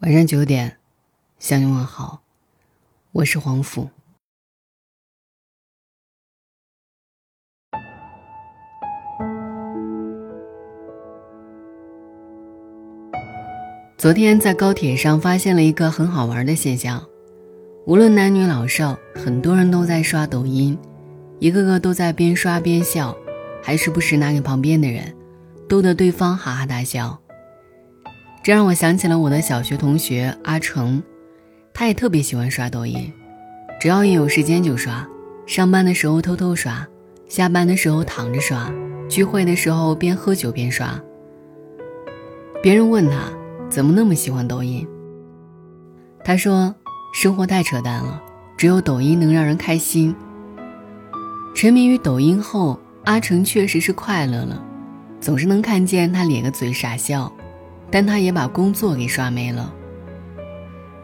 晚上九点，向你问好，我是黄甫。昨天在高铁上发现了一个很好玩的现象，无论男女老少，很多人都在刷抖音，一个个都在边刷边笑，还时不时拿给旁边的人，逗得对方哈哈大笑。这让我想起了我的小学同学阿成，他也特别喜欢刷抖音，只要一有时间就刷，上班的时候偷偷刷，下班的时候躺着刷，聚会的时候边喝酒边刷。别人问他怎么那么喜欢抖音，他说生活太扯淡了，只有抖音能让人开心。沉迷于抖音后，阿成确实是快乐了，总是能看见他咧个嘴傻笑。但他也把工作给刷没了，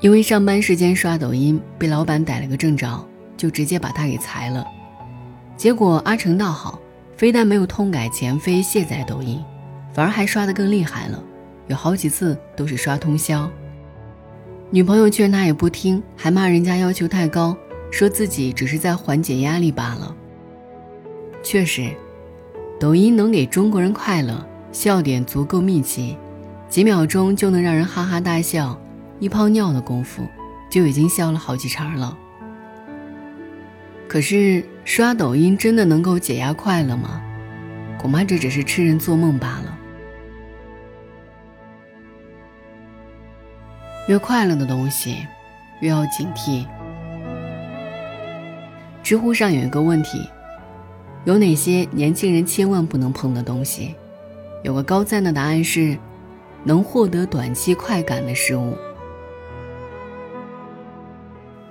因为上班时间刷抖音被老板逮了个正着，就直接把他给裁了。结果阿成倒好，非但没有痛改前非卸载抖音，反而还刷得更厉害了，有好几次都是刷通宵。女朋友劝他也不听，还骂人家要求太高，说自己只是在缓解压力罢了。确实，抖音能给中国人快乐，笑点足够密集。几秒钟就能让人哈哈大笑，一泡尿的功夫就已经笑了好几茬了。可是刷抖音真的能够解压快乐吗？恐怕这只是痴人做梦罢了。越快乐的东西，越要警惕。知乎上有一个问题：有哪些年轻人千万不能碰的东西？有个高赞的答案是。能获得短期快感的事物。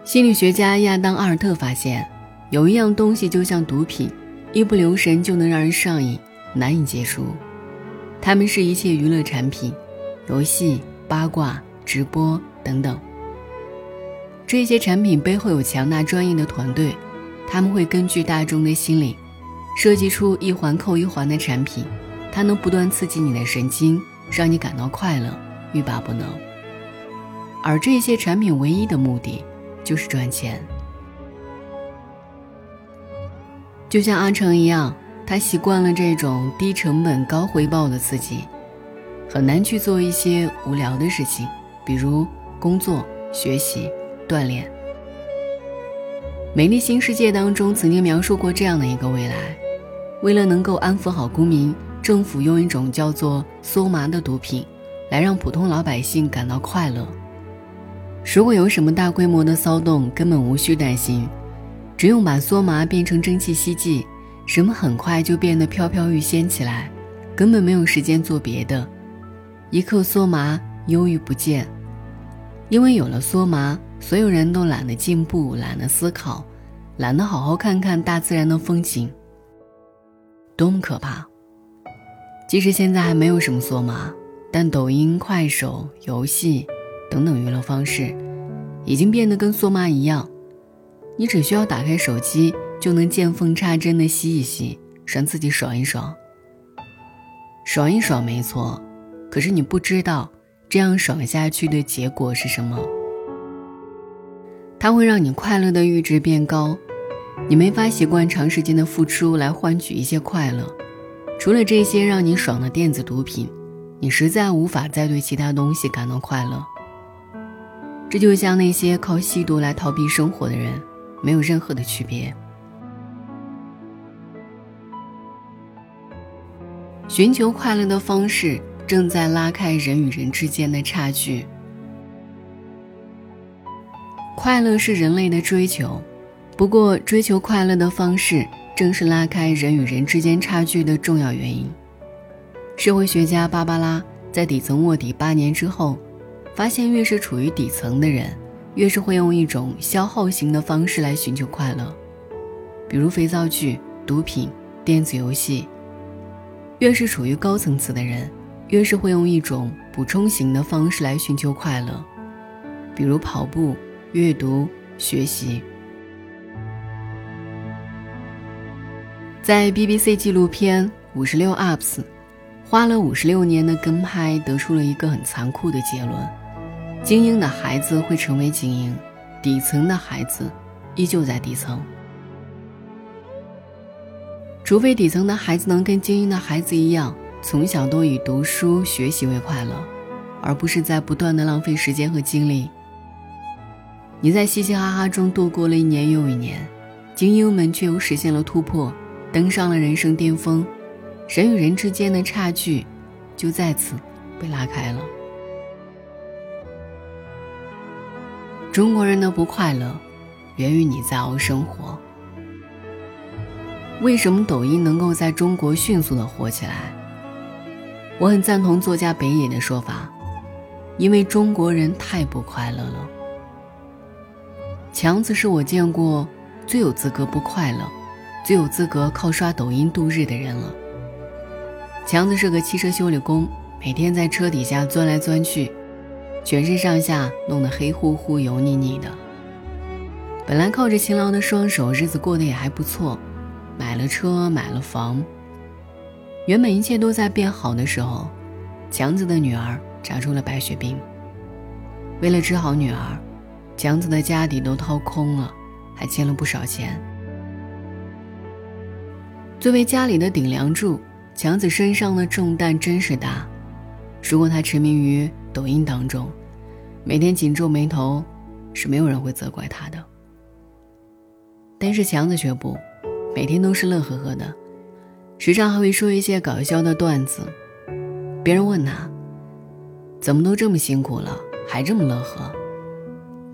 心理学家亚当·阿尔特发现，有一样东西就像毒品，一不留神就能让人上瘾，难以结束。它们是一切娱乐产品、游戏、八卦、直播等等。这些产品背后有强大专业的团队，他们会根据大众的心理，设计出一环扣一环的产品，它能不断刺激你的神经。让你感到快乐，欲罢不能。而这些产品唯一的目的，就是赚钱。就像阿成一样，他习惯了这种低成本高回报的刺激，很难去做一些无聊的事情，比如工作、学习、锻炼。《美丽新世界》当中曾经描述过这样的一个未来：为了能够安抚好公民。政府用一种叫做“梭麻”的毒品，来让普通老百姓感到快乐。如果有什么大规模的骚动，根本无需担心，只用把梭麻变成蒸汽吸剂，人们很快就变得飘飘欲仙起来，根本没有时间做别的。一克梭麻，忧郁不见。因为有了梭麻，所有人都懒得进步，懒得思考，懒得好好看看大自然的风景。多么可怕！即使现在还没有什么梭麻，但抖音、快手、游戏等等娱乐方式，已经变得跟梭麻一样。你只需要打开手机，就能见缝插针的吸一吸，让自己爽一爽。爽一爽没错，可是你不知道这样爽下去的结果是什么。它会让你快乐的阈值变高，你没法习惯长时间的付出来换取一些快乐。除了这些让你爽的电子毒品，你实在无法再对其他东西感到快乐。这就像那些靠吸毒来逃避生活的人，没有任何的区别。寻求快乐的方式正在拉开人与人之间的差距。快乐是人类的追求，不过追求快乐的方式。正是拉开人与人之间差距的重要原因。社会学家芭芭拉在底层卧底八年之后，发现越是处于底层的人，越是会用一种消耗型的方式来寻求快乐，比如肥皂剧、毒品、电子游戏；越是处于高层次的人，越是会用一种补充型的方式来寻求快乐，比如跑步、阅读、学习。在 BBC 纪录片《五十六 UPS》，花了五十六年的跟拍得出了一个很残酷的结论：精英的孩子会成为精英，底层的孩子依旧在底层。除非底层的孩子能跟精英的孩子一样，从小都以读书学习为快乐，而不是在不断的浪费时间和精力。你在嘻嘻哈哈中度过了一年又一年，精英们却又实现了突破，登上了人生巅峰，人与人之间的差距就在此被拉开了。中国人的不快乐，源于你在熬生活。为什么抖音能够在中国迅速的火起来？我很赞同作家北野的说法，因为中国人太不快乐了。强子是我见过最有资格不快乐、最有资格靠刷抖音度日的人了。强子是个汽车修理工，每天在车底下钻来钻去，全身上下弄得黑乎乎、油腻腻的。本来靠着勤劳的双手，日子过得也还不错。买了车，买了房。原本一切都在变好的时候，强子的女儿查出了白血病。为了治好女儿，强子的家底都掏空了，还欠了不少钱。作为家里的顶梁柱，强子身上的重担真是大。如果他沉迷于抖音当中，每天紧皱眉头，是没有人会责怪他的。但是强子却不。每天都是乐呵呵的，时常还会说一些搞笑的段子。别人问他：“怎么都这么辛苦了，还这么乐呵？”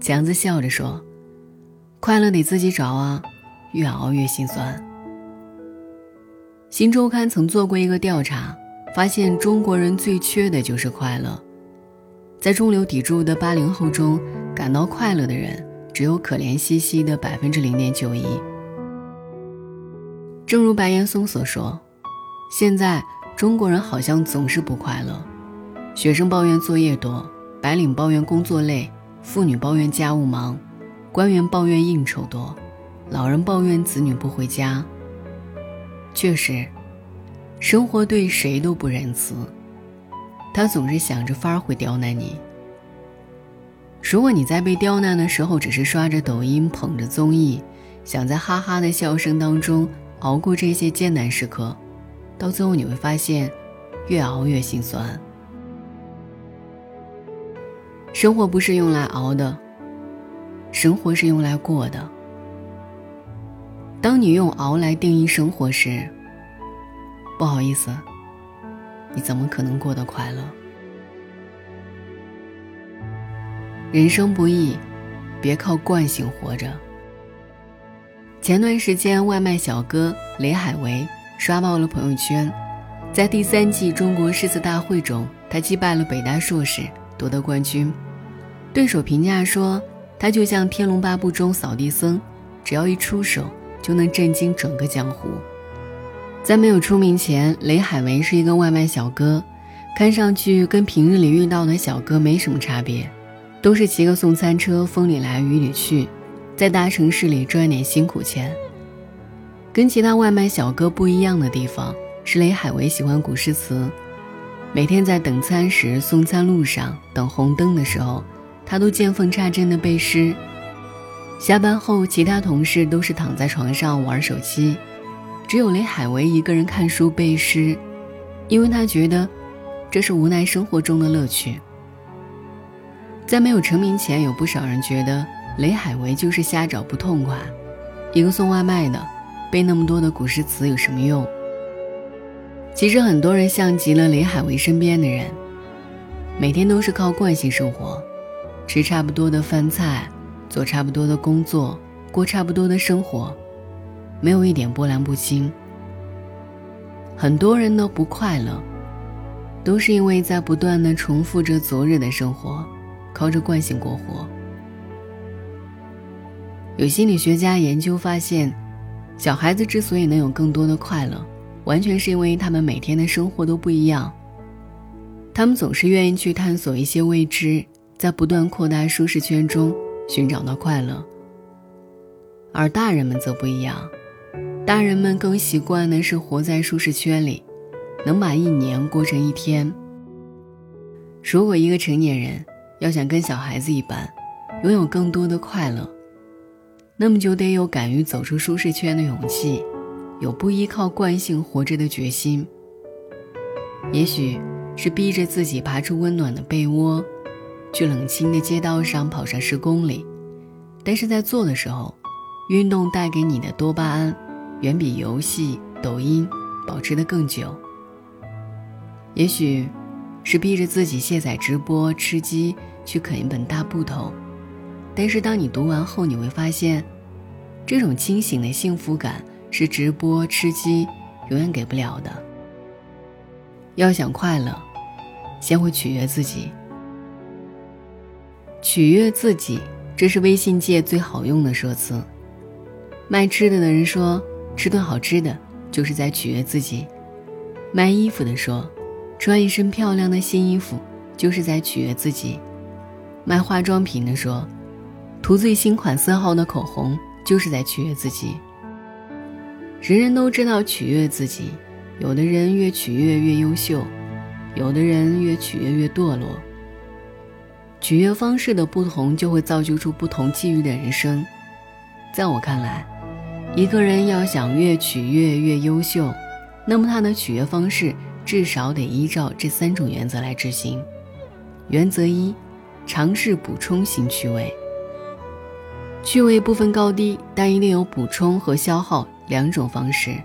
强子笑着说：“快乐得自己找啊，越熬越心酸。”新周刊曾做过一个调查，发现中国人最缺的就是快乐。在中流砥柱的八零后中，感到快乐的人只有可怜兮兮的百分之零点九一。正如白岩松所说，现在中国人好像总是不快乐。学生抱怨作业多，白领抱怨工作累，妇女抱怨家务忙，官员抱怨应酬多，老人抱怨子女不回家。确实，生活对谁都不仁慈，他总是想着法儿会刁难你。如果你在被刁难的时候，只是刷着抖音，捧着综艺，想在哈哈的笑声当中。熬过这些艰难时刻，到最后你会发现，越熬越心酸。生活不是用来熬的，生活是用来过的。当你用熬来定义生活时，不好意思，你怎么可能过得快乐？人生不易，别靠惯性活着。前段时间，外卖小哥雷海为刷爆了朋友圈。在第三季中国诗词大会中，他击败了北大硕士，夺得冠军。对手评价说，他就像《天龙八部》中扫地僧，只要一出手，就能震惊整个江湖。在没有出名前，雷海为是一个外卖小哥，看上去跟平日里遇到的小哥没什么差别，都是骑个送餐车，风里来雨里去。在大城市里赚点辛苦钱。跟其他外卖小哥不一样的地方是，雷海为喜欢古诗词，每天在等餐时、送餐路上、等红灯的时候，他都见缝插针的背诗。下班后，其他同事都是躺在床上玩手机，只有雷海为一个人看书背诗，因为他觉得这是无奈生活中的乐趣。在没有成名前，有不少人觉得。雷海为就是瞎找不痛快，一个送外卖的，背那么多的古诗词有什么用？其实很多人像极了雷海为身边的人，每天都是靠惯性生活，吃差不多的饭菜，做差不多的工作，过差不多的生活，没有一点波澜不惊。很多人都不快乐，都是因为在不断的重复着昨日的生活，靠着惯性过活。有心理学家研究发现，小孩子之所以能有更多的快乐，完全是因为他们每天的生活都不一样。他们总是愿意去探索一些未知，在不断扩大舒适圈中寻找到快乐。而大人们则不一样，大人们更习惯的是活在舒适圈里，能把一年过成一天。如果一个成年人要想跟小孩子一般，拥有更多的快乐，那么就得有敢于走出舒适圈的勇气，有不依靠惯性活着的决心。也许是逼着自己爬出温暖的被窝，去冷清的街道上跑上十公里，但是在做的时候，运动带给你的多巴胺，远比游戏、抖音保持的更久。也许。是逼着自己卸载直播吃鸡去啃一本大部头，但是当你读完后，你会发现，这种清醒的幸福感是直播吃鸡永远给不了的。要想快乐，先会取悦自己。取悦自己，这是微信界最好用的说辞。卖吃的的人说，吃顿好吃的就是在取悦自己；卖衣服的说。穿一身漂亮的新衣服，就是在取悦自己；卖化妆品的说，涂最新款色号的口红，就是在取悦自己。人人都知道取悦自己，有的人越取悦越优秀，有的人越取悦越堕落。取悦方式的不同，就会造就出不同际遇的人生。在我看来，一个人要想越取悦越优秀，那么他的取悦方式。至少得依照这三种原则来执行。原则一，尝试补充型趣味。趣味不分高低，但一定有补充和消耗两种方式。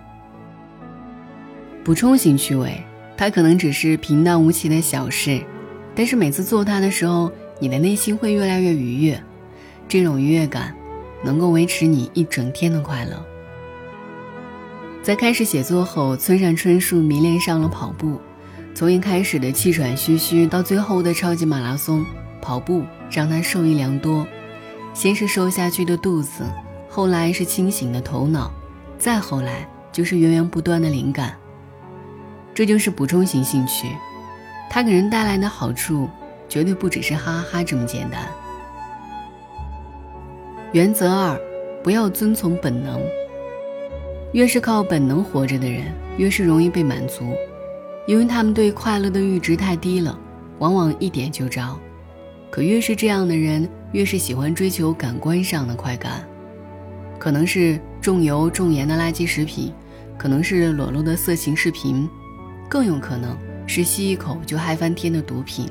补充型趣味，它可能只是平淡无奇的小事，但是每次做它的时候，你的内心会越来越愉悦。这种愉悦感，能够维持你一整天的快乐。在开始写作后，村上春树迷恋上了跑步。从一开始的气喘吁吁，到最后的超级马拉松，跑步让他受益良多。先是瘦下去的肚子，后来是清醒的头脑，再后来就是源源不断的灵感。这就是补充型兴趣，它给人带来的好处绝对不只是哈哈哈这么简单。原则二，不要遵从本能。越是靠本能活着的人，越是容易被满足，因为他们对快乐的阈值太低了，往往一点就着。可越是这样的人，越是喜欢追求感官上的快感，可能是重油重盐的垃圾食品，可能是裸露的色情视频，更有可能是吸一口就嗨翻天的毒品。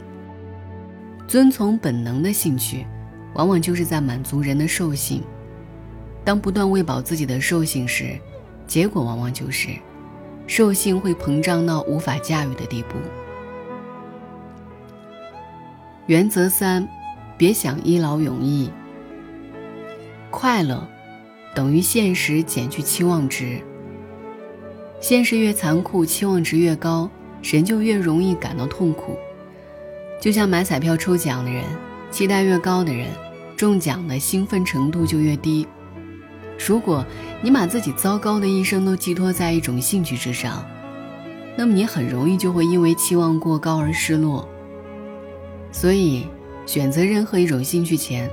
遵从本能的兴趣，往往就是在满足人的兽性。当不断喂饱自己的兽性时，结果往往就是，兽性会膨胀到无法驾驭的地步。原则三，别想一劳永逸。快乐，等于现实减去期望值。现实越残酷，期望值越高，人就越容易感到痛苦。就像买彩票抽奖的人，期待越高的人，中奖的兴奋程度就越低。如果你把自己糟糕的一生都寄托在一种兴趣之上，那么你很容易就会因为期望过高而失落。所以，选择任何一种兴趣前，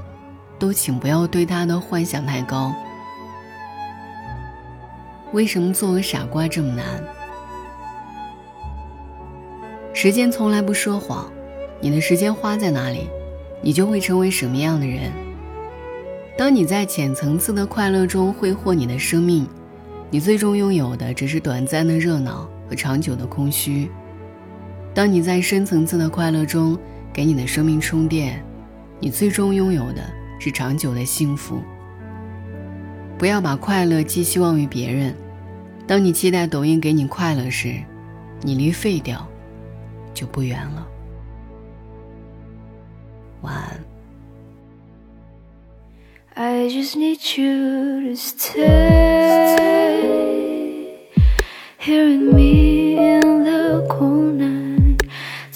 都请不要对它的幻想太高。为什么做个傻瓜这么难？时间从来不说谎，你的时间花在哪里，你就会成为什么样的人。当你在浅层次的快乐中挥霍你的生命，你最终拥有的只是短暂的热闹和长久的空虚。当你在深层次的快乐中给你的生命充电，你最终拥有的是长久的幸福。不要把快乐寄希望于别人。当你期待抖音给你快乐时，你离废掉就不远了。晚安。I just need you to stay here with me in the cold night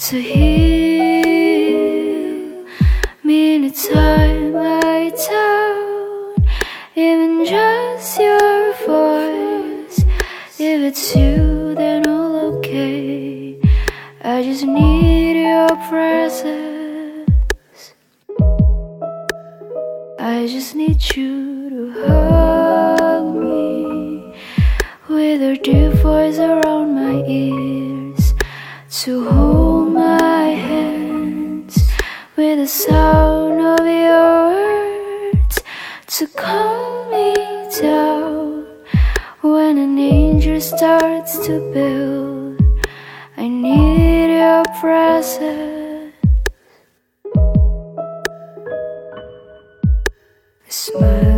to heal me in time by time, even just your voice. If it's you, then all okay. I just need your presence. I just need you to hug me With your deep voice around my ears To hold my hands With a sound of your words to calm me down. When an angel starts to build, I need your presence. Smile